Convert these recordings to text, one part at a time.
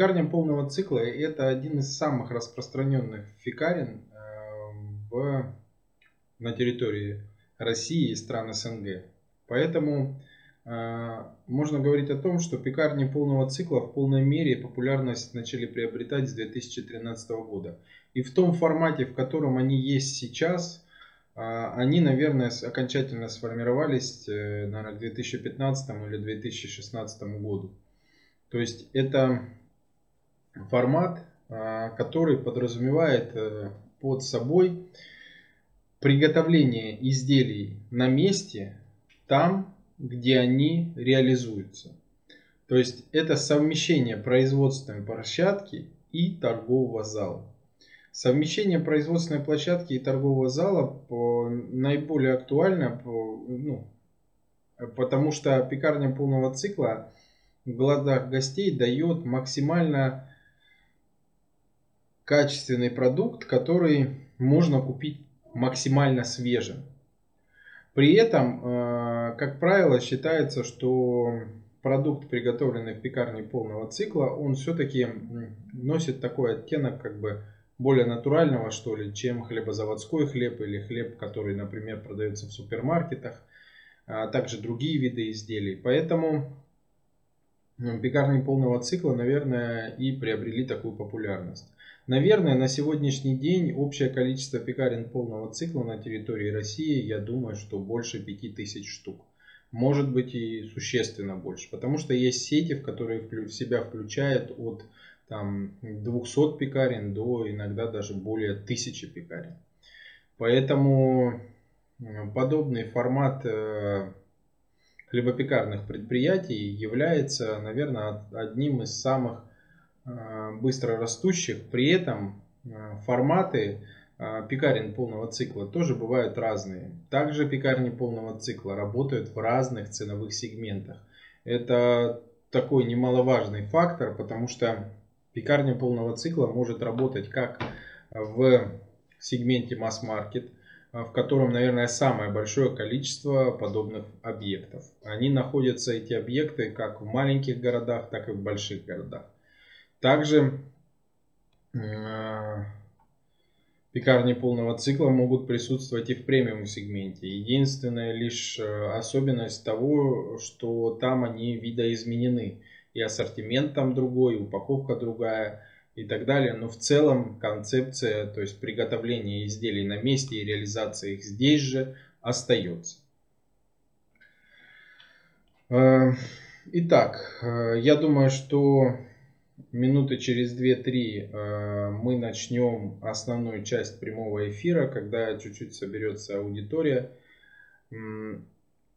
Пекарня полного цикла – это один из самых распространенных фекарен в, на территории России и стран СНГ. Поэтому э, можно говорить о том, что пекарни полного цикла в полной мере популярность начали приобретать с 2013 года. И в том формате, в котором они есть сейчас, э, они, наверное, окончательно сформировались, э, наверное, к 2015 или 2016 году. То есть это формат, э, который подразумевает э, под собой приготовление изделий на месте, там, где они реализуются. То есть это совмещение производственной площадки и торгового зала. Совмещение производственной площадки и торгового зала наиболее актуально, ну, потому что пекарня полного цикла в глазах гостей дает максимально качественный продукт, который можно купить максимально свежим. При этом, э, как правило, считается, что продукт, приготовленный в пекарне полного цикла, он все-таки носит такой оттенок как бы более натурального, что ли, чем хлебозаводской хлеб или хлеб, который, например, продается в супермаркетах, а также другие виды изделий. Поэтому пекарни полного цикла, наверное, и приобрели такую популярность. Наверное, на сегодняшний день общее количество пекарен полного цикла на территории России, я думаю, что больше 5000 штук. Может быть и существенно больше. Потому что есть сети, в которые в себя включают от там, 200 пекарен до иногда даже более 1000 пекарен. Поэтому подобный формат э, хлебопекарных предприятий является, наверное, одним из самых Э, быстро растущих. При этом э, форматы э, пекарен полного цикла тоже бывают разные. Также пекарни полного цикла работают в разных ценовых сегментах. Это такой немаловажный фактор, потому что пекарня полного цикла может работать как в сегменте масс-маркет, в котором, наверное, самое большое количество подобных объектов. Они находятся, эти объекты, как в маленьких городах, так и в больших городах. Также э, пекарни полного цикла могут присутствовать и в премиум сегменте. Единственная лишь э, особенность того, что там они видоизменены. И ассортимент там другой, и упаковка другая и так далее. Но в целом концепция, то есть приготовление изделий на месте и реализация их здесь же остается. Э, итак, я думаю, что минуты через 2-3 э, мы начнем основную часть прямого эфира, когда чуть-чуть соберется аудитория.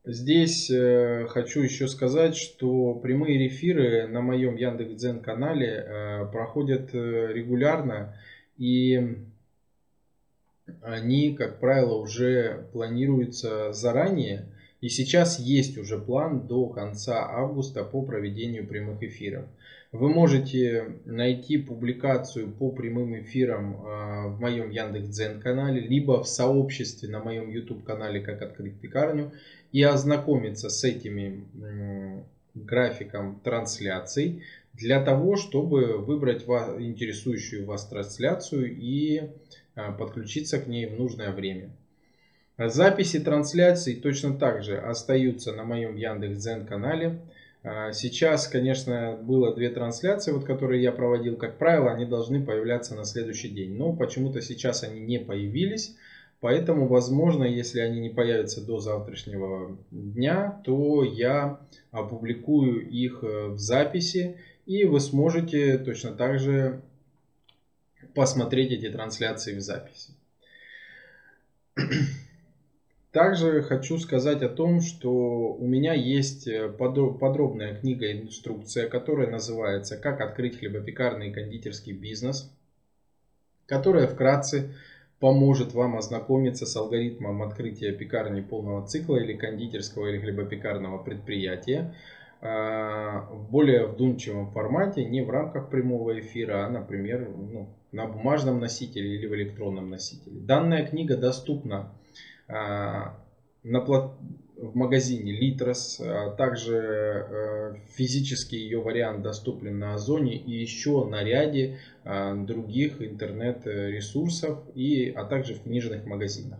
Здесь э, хочу еще сказать, что прямые эфиры на моем Яндекс.Дзен канале э, проходят регулярно и они, как правило, уже планируются заранее. И сейчас есть уже план до конца августа по проведению прямых эфиров. Вы можете найти публикацию по прямым эфирам а, в моем Яндекс.Дзен канале, либо в сообществе на моем YouTube канале «Как открыть пекарню» и ознакомиться с этими графиком трансляций для того, чтобы выбрать интересующую вас трансляцию и а, подключиться к ней в нужное время. Записи трансляций точно так же остаются на моем Яндекс.Дзен канале. А, сейчас, конечно, было две трансляции, вот, которые я проводил, как правило, они должны появляться на следующий день. Но почему-то сейчас они не появились. Поэтому, возможно, если они не появятся до завтрашнего дня, то я опубликую их э, в записи. И вы сможете точно так же посмотреть эти трансляции в записи. Также хочу сказать о том, что у меня есть э, подробная книга-инструкция, которая называется «Как открыть хлебопекарный и кондитерский бизнес», которая вкратце поможет вам ознакомиться с алгоритмом открытия пекарни полного цикла или кондитерского или хлебопекарного предприятия а, в более вдумчивом формате, не в рамках прямого эфира, а, например, ну, на бумажном носителе или в электронном носителе. Данная книга доступна а, на, в магазине Литрос. А также э, физически ее вариант доступен на Озоне и еще на ряде а, других интернет-ресурсов, и, а также в книжных магазинах.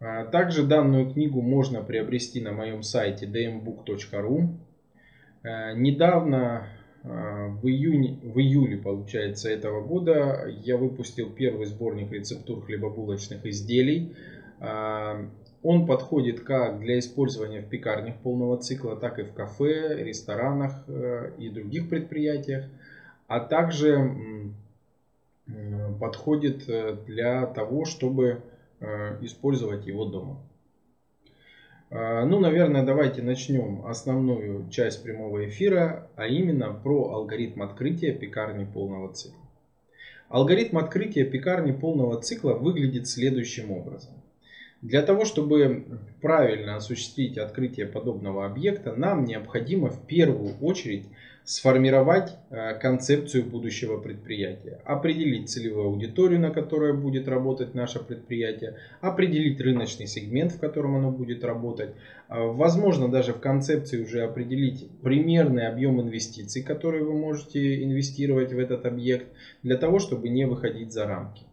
А, также данную книгу можно приобрести на моем сайте dmbook.ru. А, недавно, а, в, июне, в июле, получается, этого года я выпустил первый сборник рецептур хлебобулочных изделий. Он подходит как для использования в пекарнях полного цикла, так и в кафе, ресторанах э, и других предприятиях, а также подходит э, для того, чтобы э, использовать его дома. А, ну, наверное, давайте начнем основную часть прямого эфира, а именно про алгоритм открытия пекарни полного цикла. Алгоритм открытия пекарни полного цикла выглядит следующим образом. Для того, чтобы правильно осуществить открытие подобного объекта, нам необходимо в первую очередь сформировать э, концепцию будущего предприятия, определить целевую аудиторию, на которой будет работать наше предприятие, определить рыночный сегмент, в котором оно будет работать, э, возможно даже в концепции уже определить примерный объем инвестиций, которые вы можете инвестировать в этот объект, для того, чтобы не выходить за рамки.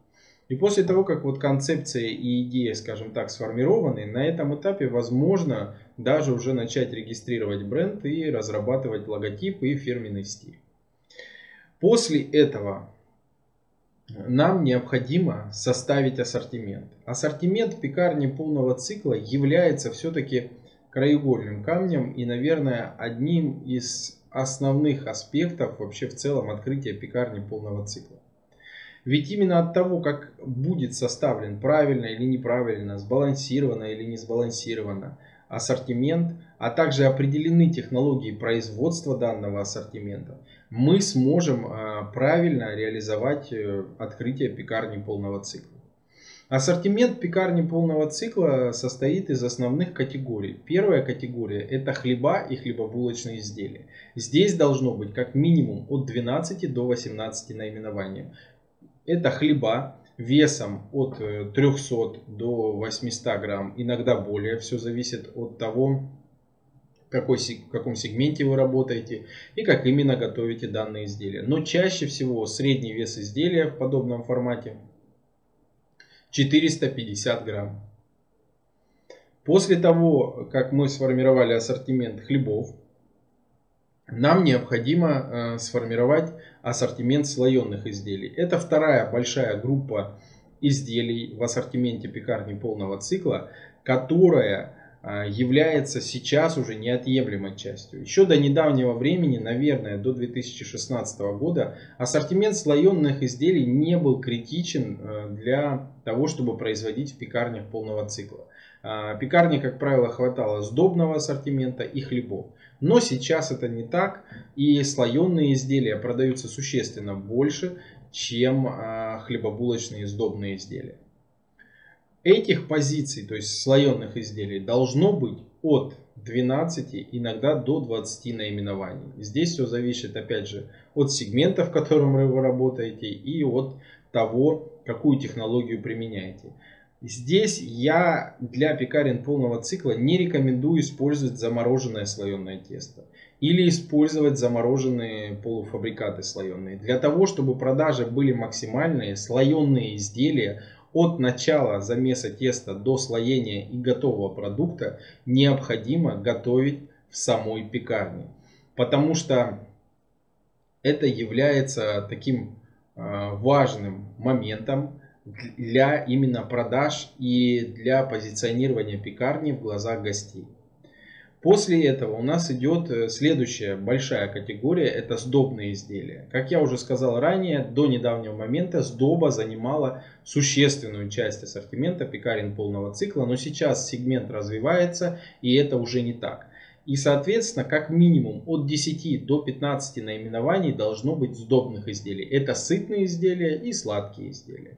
И после того, как вот концепция и идея, скажем так, сформированы, на этом этапе возможно даже уже начать регистрировать бренд и разрабатывать логотип и фирменный стиль. После этого нам необходимо составить ассортимент. Ассортимент пекарни полного цикла является все-таки краеугольным камнем и, наверное, одним из основных аспектов вообще в целом открытия пекарни полного цикла. Ведь именно от того, как будет составлен правильно или неправильно, сбалансированно или не сбалансированно ассортимент, а также определены технологии производства данного ассортимента, мы сможем а, правильно реализовать э, открытие пекарни полного цикла. Ассортимент пекарни полного цикла состоит из основных категорий. Первая категория это хлеба и хлебобулочные изделия. Здесь должно быть как минимум от 12 до 18 наименований. Это хлеба весом от 300 э, до 800 грамм, иногда более. Все зависит от того, какой, в каком сегменте вы работаете и как именно готовите данные изделия. Но чаще всего средний вес изделия в подобном формате 450 грамм. После того, как мы сформировали ассортимент хлебов, нам необходимо э, сформировать ассортимент слоеных изделий. Это вторая большая группа изделий в ассортименте пекарни полного цикла, которая э, является сейчас уже неотъемлемой частью. Еще до недавнего времени, наверное, до 2016 года, ассортимент слоеных изделий не был критичен э, для того, чтобы производить в пекарнях полного цикла. Пекарни, как правило, хватало сдобного ассортимента и хлебов. Но сейчас это не так, и слоеные изделия продаются существенно больше, чем а, хлебобулочные сдобные изделия. Этих позиций, то есть слоеных изделий, должно быть от 12, иногда до 20 наименований. Здесь все зависит, опять же, от сегмента, в котором вы работаете, и от того, какую технологию применяете. Здесь я для пекарен полного цикла не рекомендую использовать замороженное слоеное тесто или использовать замороженные полуфабрикаты слоеные. Для того, чтобы продажи были максимальные, слоеные изделия от начала замеса теста до слоения и готового продукта необходимо готовить в самой пекарне. Потому что это является таким а, важным моментом, для именно продаж и для позиционирования пекарни в глазах гостей. После этого у нас идет э, следующая большая категория, это сдобные изделия. Как я уже сказал ранее, до недавнего момента сдоба занимала существенную часть ассортимента пекарен полного цикла, но сейчас сегмент развивается и это уже не так. И, соответственно, как минимум от 10 до 15 наименований должно быть сдобных изделий. Это сытные изделия и сладкие изделия.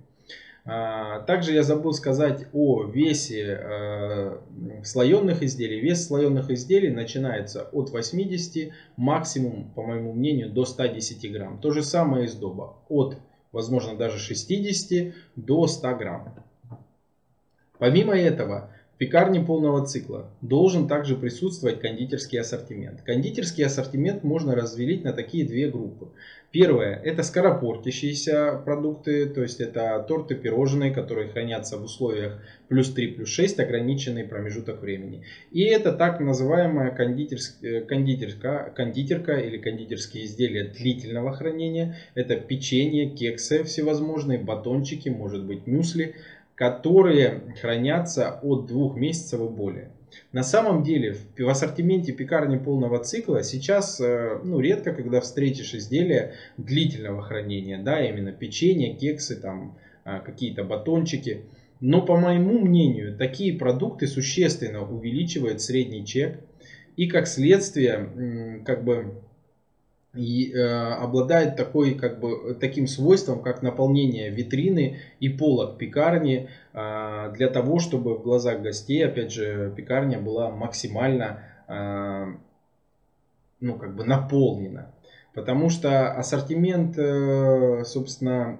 А, также я забыл сказать о весе э, слоеных изделий. Вес слоеных изделий начинается от 80, максимум, по моему мнению, до 110 грамм. То же самое из доба. От, возможно, даже 60 до 100 грамм. Помимо этого, в пекарне полного цикла должен также присутствовать кондитерский ассортимент. Кондитерский ассортимент можно разделить на такие две группы. Первое – это скоропортящиеся продукты, то есть это торты, пирожные, которые хранятся в условиях плюс 3, плюс 6, ограниченный промежуток времени. И это так называемая кондитерская, кондитерка, кондитерка или кондитерские изделия длительного хранения. Это печенье, кексы всевозможные, батончики, может быть мюсли, которые хранятся от двух месяцев и более. На самом деле в ассортименте пекарни полного цикла сейчас э, ну, редко, когда встретишь изделия длительного хранения, да, именно печенье, кексы, там, а, какие-то батончики. Но по моему мнению, такие продукты существенно увеличивают средний чек и как следствие как бы и, э, обладает такой, как бы, таким свойством, как наполнение витрины и полок пекарни э, для того, чтобы в глазах гостей, опять же, пекарня была максимально э, ну, как бы наполнена. Потому что ассортимент, э, собственно,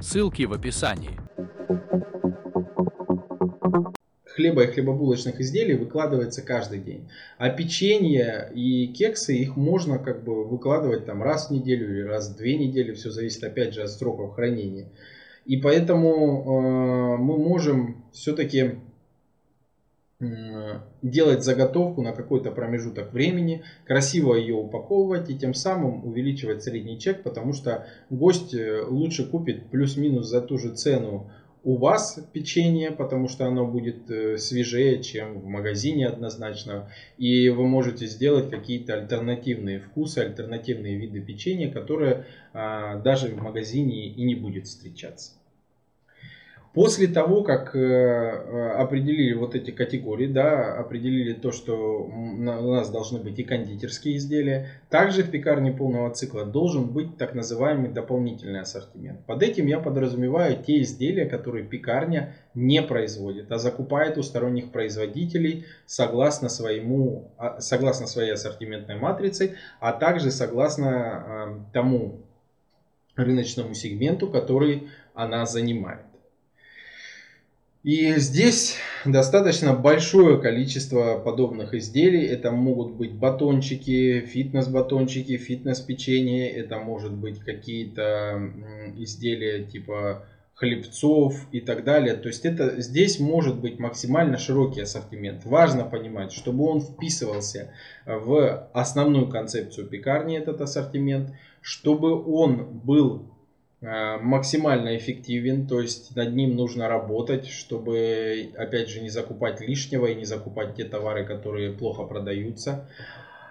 ссылки в описании хлеба и хлебобулочных изделий выкладывается каждый день. А печенье и кексы, их можно как бы выкладывать там раз в неделю или раз в две недели. Все зависит опять же от сроков хранения. И поэтому э, мы можем все-таки делать заготовку на какой-то промежуток времени, красиво ее упаковывать и тем самым увеличивать средний чек, потому что гость э, лучше купит плюс-минус за ту же цену у вас печенье, потому что оно будет э, свежее, чем в магазине однозначно. И вы можете сделать какие-то альтернативные вкусы, альтернативные виды печенья, которые а, даже в магазине и не будет встречаться. После того, как э, э, определили вот эти категории, да, определили то, что у нас должны быть и кондитерские изделия, также в пекарне полного цикла должен быть так называемый дополнительный ассортимент. Под этим я подразумеваю те изделия, которые пекарня не производит, а закупает у сторонних производителей согласно, своему, а, согласно своей ассортиментной матрице, а также согласно э, тому рыночному сегменту, который она занимает. И здесь достаточно большое количество подобных изделий. Это могут быть батончики, фитнес-батончики, фитнес-печенье. Это может быть какие-то изделия типа хлебцов и так далее. То есть это здесь может быть максимально широкий ассортимент. Важно понимать, чтобы он вписывался в основную концепцию пекарни, этот ассортимент, чтобы он был максимально эффективен, то есть над ним нужно работать, чтобы, опять же, не закупать лишнего и не закупать те товары, которые плохо продаются.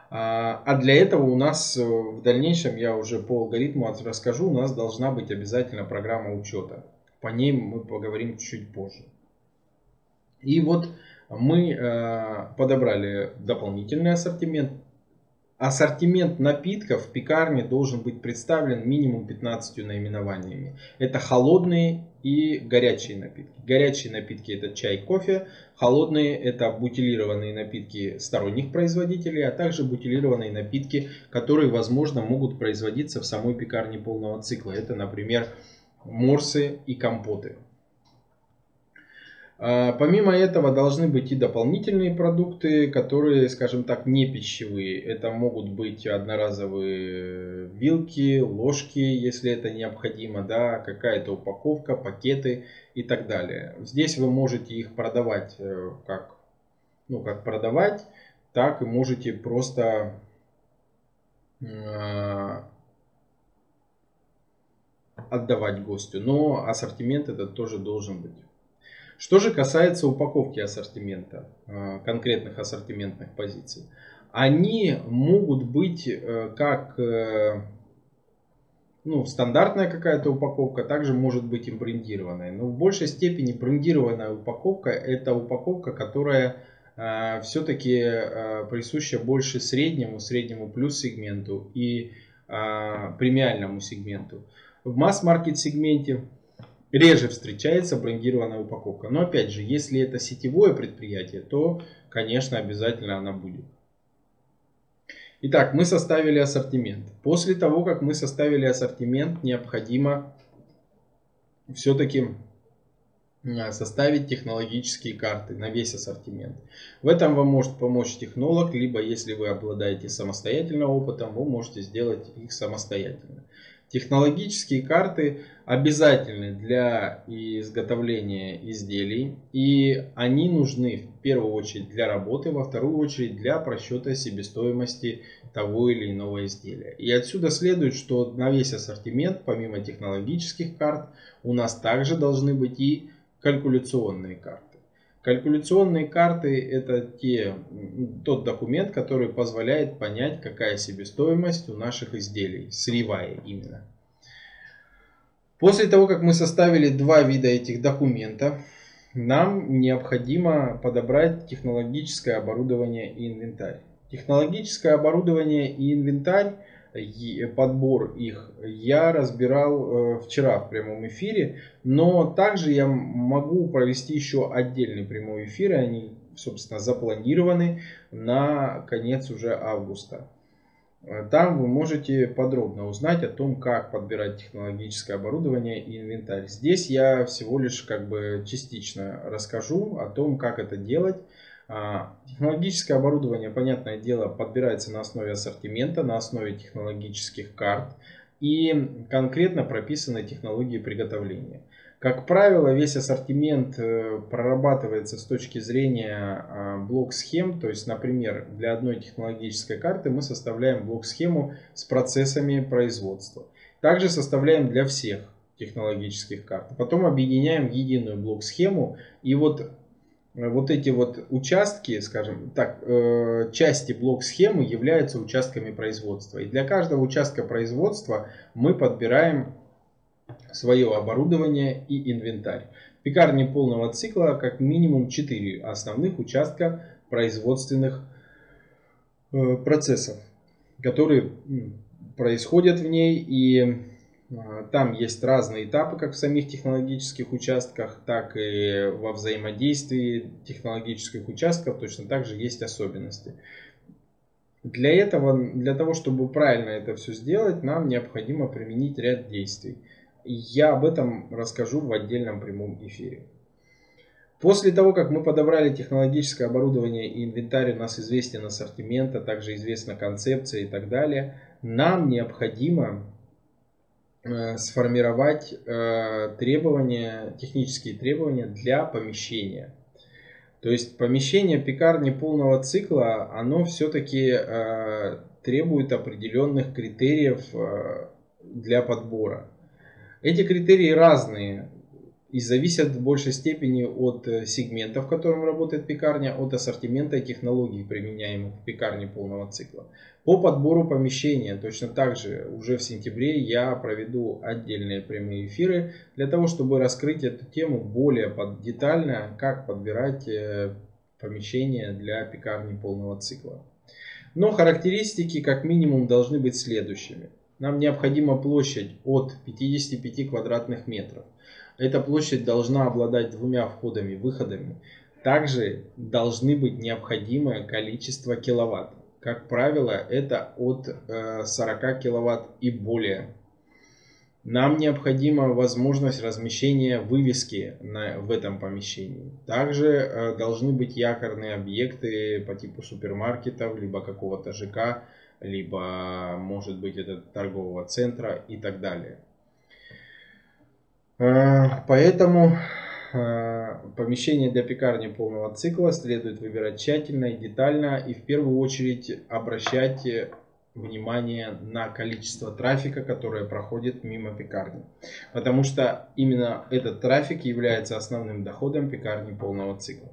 А, а для этого у нас э, в дальнейшем, я уже по алгоритму расскажу, у нас должна быть обязательно программа учета. По ней мы поговорим чуть позже. И вот мы э, подобрали дополнительный ассортимент, Ассортимент напитков в пекарне должен быть представлен минимум 15 наименованиями. Это холодные и горячие напитки. Горячие напитки это чай, кофе. Холодные это бутилированные напитки сторонних производителей, а также бутилированные напитки, которые, возможно, могут производиться в самой пекарне полного цикла. Это, например, морсы и компоты. А, помимо этого должны быть и дополнительные продукты, которые, скажем так, не пищевые. Это могут быть одноразовые вилки, ложки, если это необходимо, да, какая-то упаковка, пакеты и так далее. Здесь вы можете их продавать э, как, ну, как продавать, так и можете просто э, отдавать гостю. Но ассортимент этот тоже должен быть. Что же касается упаковки ассортимента, э, конкретных ассортиментных позиций, они могут быть э, как э, ну, стандартная какая-то упаковка, также может быть и брендированная. Но в большей степени брендированная упаковка это упаковка, которая э, все-таки э, присуща больше среднему, среднему плюс сегменту и э, премиальному сегменту. В масс-маркет сегменте реже встречается брендированная упаковка. Но опять же, если это сетевое предприятие, то, конечно, обязательно она будет. Итак, мы составили ассортимент. После того, как мы составили ассортимент, необходимо все-таки а, составить технологические карты на весь ассортимент. В этом вам может помочь технолог, либо если вы обладаете самостоятельным опытом, вы можете сделать их самостоятельно. Технологические карты обязательны для изготовления изделий и они нужны в первую очередь для работы, во вторую очередь для просчета себестоимости того или иного изделия. И отсюда следует, что на весь ассортимент, помимо технологических карт, у нас также должны быть и калькуляционные карты. Калькуляционные карты это те, тот документ, который позволяет понять, какая себестоимость у наших изделий, сырьевая именно. После того, как мы составили два вида этих документов, нам необходимо подобрать технологическое оборудование и инвентарь. Технологическое оборудование и инвентарь подбор их я разбирал э, вчера в прямом эфире, но также я могу провести еще отдельный прямой эфир, они, собственно, запланированы на конец уже августа. Э, там вы можете подробно узнать о том, как подбирать технологическое оборудование и инвентарь. Здесь я всего лишь как бы частично расскажу о том, как это делать. А, технологическое оборудование, понятное дело, подбирается на основе ассортимента, на основе технологических карт и конкретно прописаны технологии приготовления. Как правило, весь ассортимент э, прорабатывается с точки зрения а, блок-схем. То есть, например, для одной технологической карты мы составляем блок-схему с процессами производства. Также составляем для всех технологических карт. Потом объединяем в единую блок-схему. И вот вот эти вот участки, скажем так, э, части блок-схемы являются участками производства. И для каждого участка производства мы подбираем свое оборудование и инвентарь. В пекарне полного цикла как минимум 4 основных участка производственных э, процессов, которые происходят в ней и там есть разные этапы, как в самих технологических участках, так и во взаимодействии технологических участков точно так же есть особенности. Для этого, для того, чтобы правильно это все сделать, нам необходимо применить ряд действий. Я об этом расскажу в отдельном прямом эфире. После того, как мы подобрали технологическое оборудование и инвентарь, у нас известен ассортимент, а также известна концепция и так далее, нам необходимо сформировать э, требования, технические требования для помещения. То есть помещение пекарни полного цикла, оно все-таки э, требует определенных критериев для подбора. Эти критерии разные и зависят в большей степени от сегмента, в котором работает пекарня, от ассортимента и технологий, применяемых в пекарне полного цикла. По подбору помещения точно так же уже в сентябре я проведу отдельные прямые эфиры для того, чтобы раскрыть эту тему более детально, как подбирать э, помещение для пекарни полного цикла. Но характеристики как минимум должны быть следующими. Нам необходима площадь от 55 квадратных метров. Эта площадь должна обладать двумя входами-выходами. Также должны быть необходимое количество киловатт. Как правило, это от 40 э, киловатт и более. нам необходима возможность размещения вывески на, в этом помещении. Также э, должны быть якорные объекты по типу супермаркетов, либо какого-то ЖК, либо может быть это торгового центра и так далее. Э, поэтому э, помещение для пекарни полного цикла следует выбирать тщательно и детально и в первую очередь обращать внимание на количество трафика, которое проходит мимо пекарни. Потому что именно этот трафик является основным доходом пекарни полного цикла.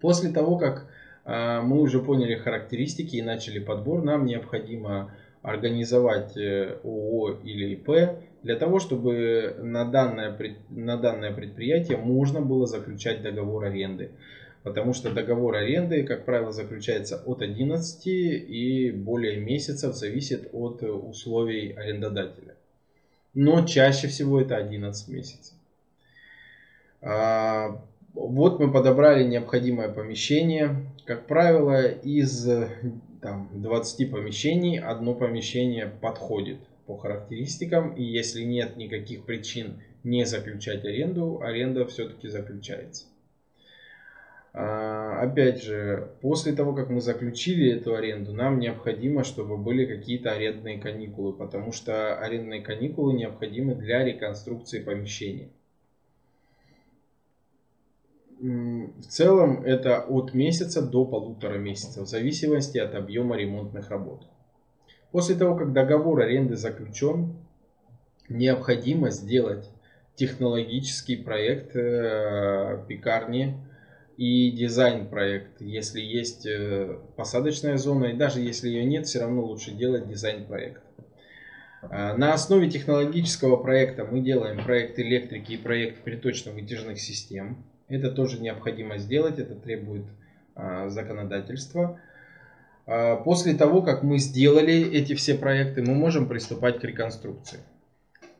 После того, как а, мы уже поняли характеристики и начали подбор, нам необходимо организовать э, ООО или ИП для того, чтобы на данное, на данное предприятие можно было заключать договор аренды. Потому что договор аренды, как правило, заключается от 11 и более месяцев, зависит от условий арендодателя. Но чаще всего это 11 месяцев. А, вот мы подобрали необходимое помещение. Как правило, из там, 20 помещений одно помещение подходит по характеристикам. И если нет никаких причин не заключать аренду, аренда все-таки заключается. А, опять же, после того, как мы заключили эту аренду, нам необходимо, чтобы были какие-то арендные каникулы, потому что арендные каникулы необходимы для реконструкции помещения. В целом это от месяца до полутора месяцев, в зависимости от объема ремонтных работ. После того, как договор аренды заключен, необходимо сделать технологический проект э, пекарни, и дизайн проект. Если есть э, посадочная зона, и даже если ее нет, все равно лучше делать дизайн проект. А, на основе технологического проекта мы делаем проект электрики и проект приточно-вытяжных систем. Это тоже необходимо сделать, это требует а, законодательства. А, после того, как мы сделали эти все проекты, мы можем приступать к реконструкции.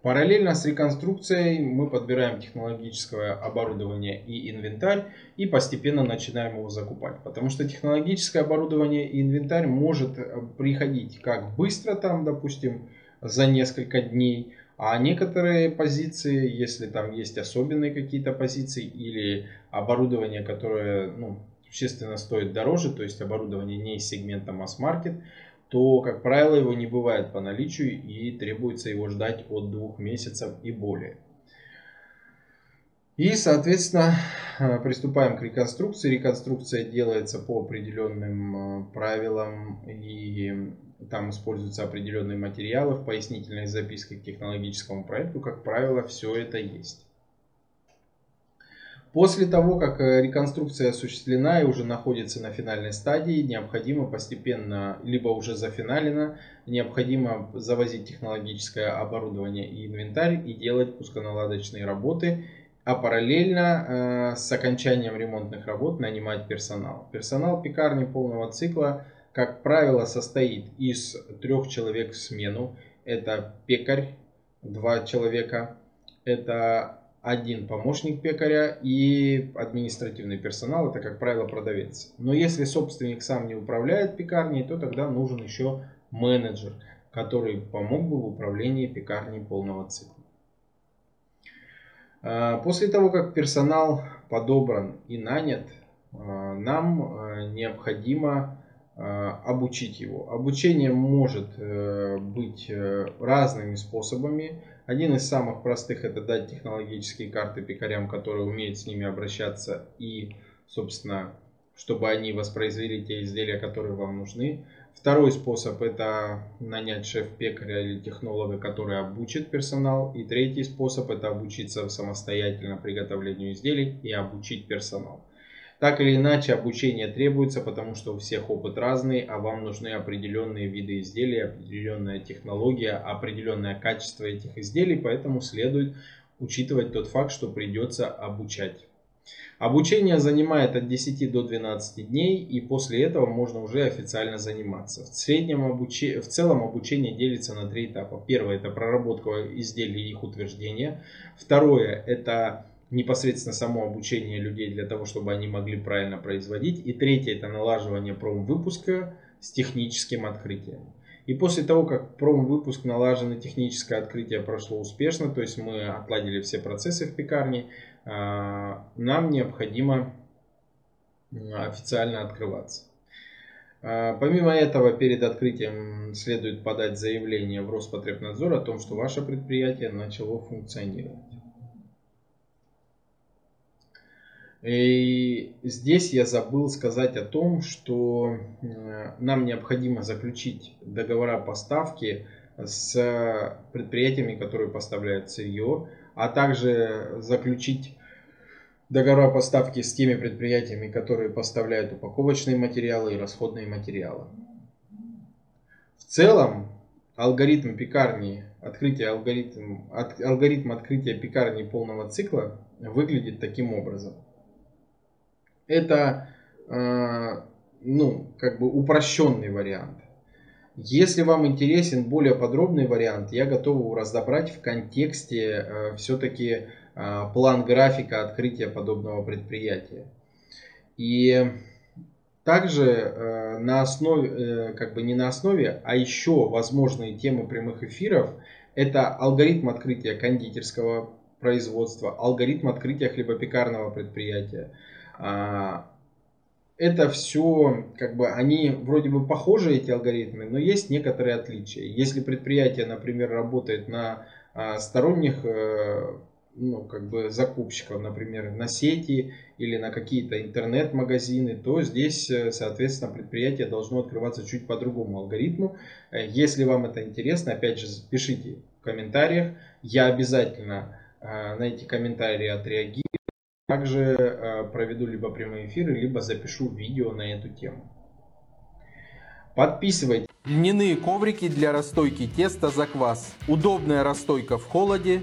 Параллельно с реконструкцией мы подбираем технологическое оборудование и инвентарь и постепенно начинаем его закупать. Потому что технологическое оборудование и инвентарь может э, приходить как быстро там, допустим, за несколько дней, а некоторые позиции, если там есть особенные какие-то позиции или оборудование, которое ну, существенно стоит дороже, то есть оборудование не из сегмента масс-маркет, то, как правило, его не бывает по наличию и требуется его ждать от двух месяцев и более. И, соответственно, э, приступаем к реконструкции. Реконструкция делается по определенным э, правилам и там используются определенные материалы в пояснительной записке к технологическому проекту. Как правило, все это есть. После того, как э, реконструкция осуществлена и уже находится на финальной стадии, необходимо постепенно, либо уже зафиналено, необходимо завозить технологическое оборудование и инвентарь и делать пусконаладочные работы, а параллельно э, с окончанием ремонтных работ нанимать персонал. Персонал пекарни полного цикла, как правило, состоит из трех человек в смену. Это пекарь, два человека, это один помощник пекаря и административный персонал, это, как правило, продавец. Но если собственник сам не управляет пекарней, то тогда нужен еще менеджер, который помог бы в управлении пекарней полного цикла. А, после того, как персонал подобран и нанят, а, нам а, необходимо обучить его. Обучение может э, быть э, разными способами. Один из самых простых это дать технологические карты пекарям, которые умеют с ними обращаться и, собственно, чтобы они воспроизвели те изделия, которые вам нужны. Второй способ это нанять шеф-пекаря или технолога, который обучит персонал. И третий способ это обучиться самостоятельно приготовлению изделий и обучить персонал. Так или иначе, обучение требуется, потому что у всех опыт разный, а вам нужны определенные виды изделий, определенная технология, определенное качество этих изделий, поэтому следует учитывать тот факт, что придется обучать. Обучение занимает от 10 до 12 дней, и после этого можно уже официально заниматься. В, среднем обуч... в целом обучение делится на три этапа. Первое – это проработка изделий и их утверждение. Второе – это непосредственно само обучение людей для того, чтобы они могли правильно производить. И третье это налаживание промвыпуска с техническим открытием. И после того, как промвыпуск налаженное техническое открытие прошло успешно, то есть мы отладили все процессы в пекарне, а, нам необходимо официально открываться. А, помимо этого, перед открытием следует подать заявление в Роспотребнадзор о том, что ваше предприятие начало функционировать. И здесь я забыл сказать о том, что э, нам необходимо заключить договора поставки с предприятиями, которые поставляют сырье, а также заключить договора поставки с теми предприятиями, которые поставляют упаковочные материалы и расходные материалы. В целом, алгоритм пекарни, открытие алгоритм, от, алгоритм открытия пекарни полного цикла выглядит таким образом. Это э, ну, как бы упрощенный вариант. Если вам интересен более подробный вариант, я готов его разобрать в контексте э, все-таки а, план графика открытия подобного предприятия. И также э, на основе, э, как бы не на основе, а еще возможные темы прямых эфиров, это алгоритм открытия кондитерского производства, алгоритм открытия хлебопекарного предприятия. А, это все, как бы, они вроде бы похожи, эти алгоритмы, но есть некоторые отличия. Если предприятие, например, работает на а, сторонних э, ну, как бы закупщиков, например, на сети или на какие-то интернет-магазины, то здесь, э, соответственно, предприятие должно открываться чуть по другому алгоритму. Э, если вам это интересно, опять же, пишите в комментариях. Я обязательно на эти комментарии отреагирую. Также проведу либо прямой эфир, либо запишу видео на эту тему. Подписывайтесь. Льняные коврики для расстойки теста за квас. Удобная расстойка в холоде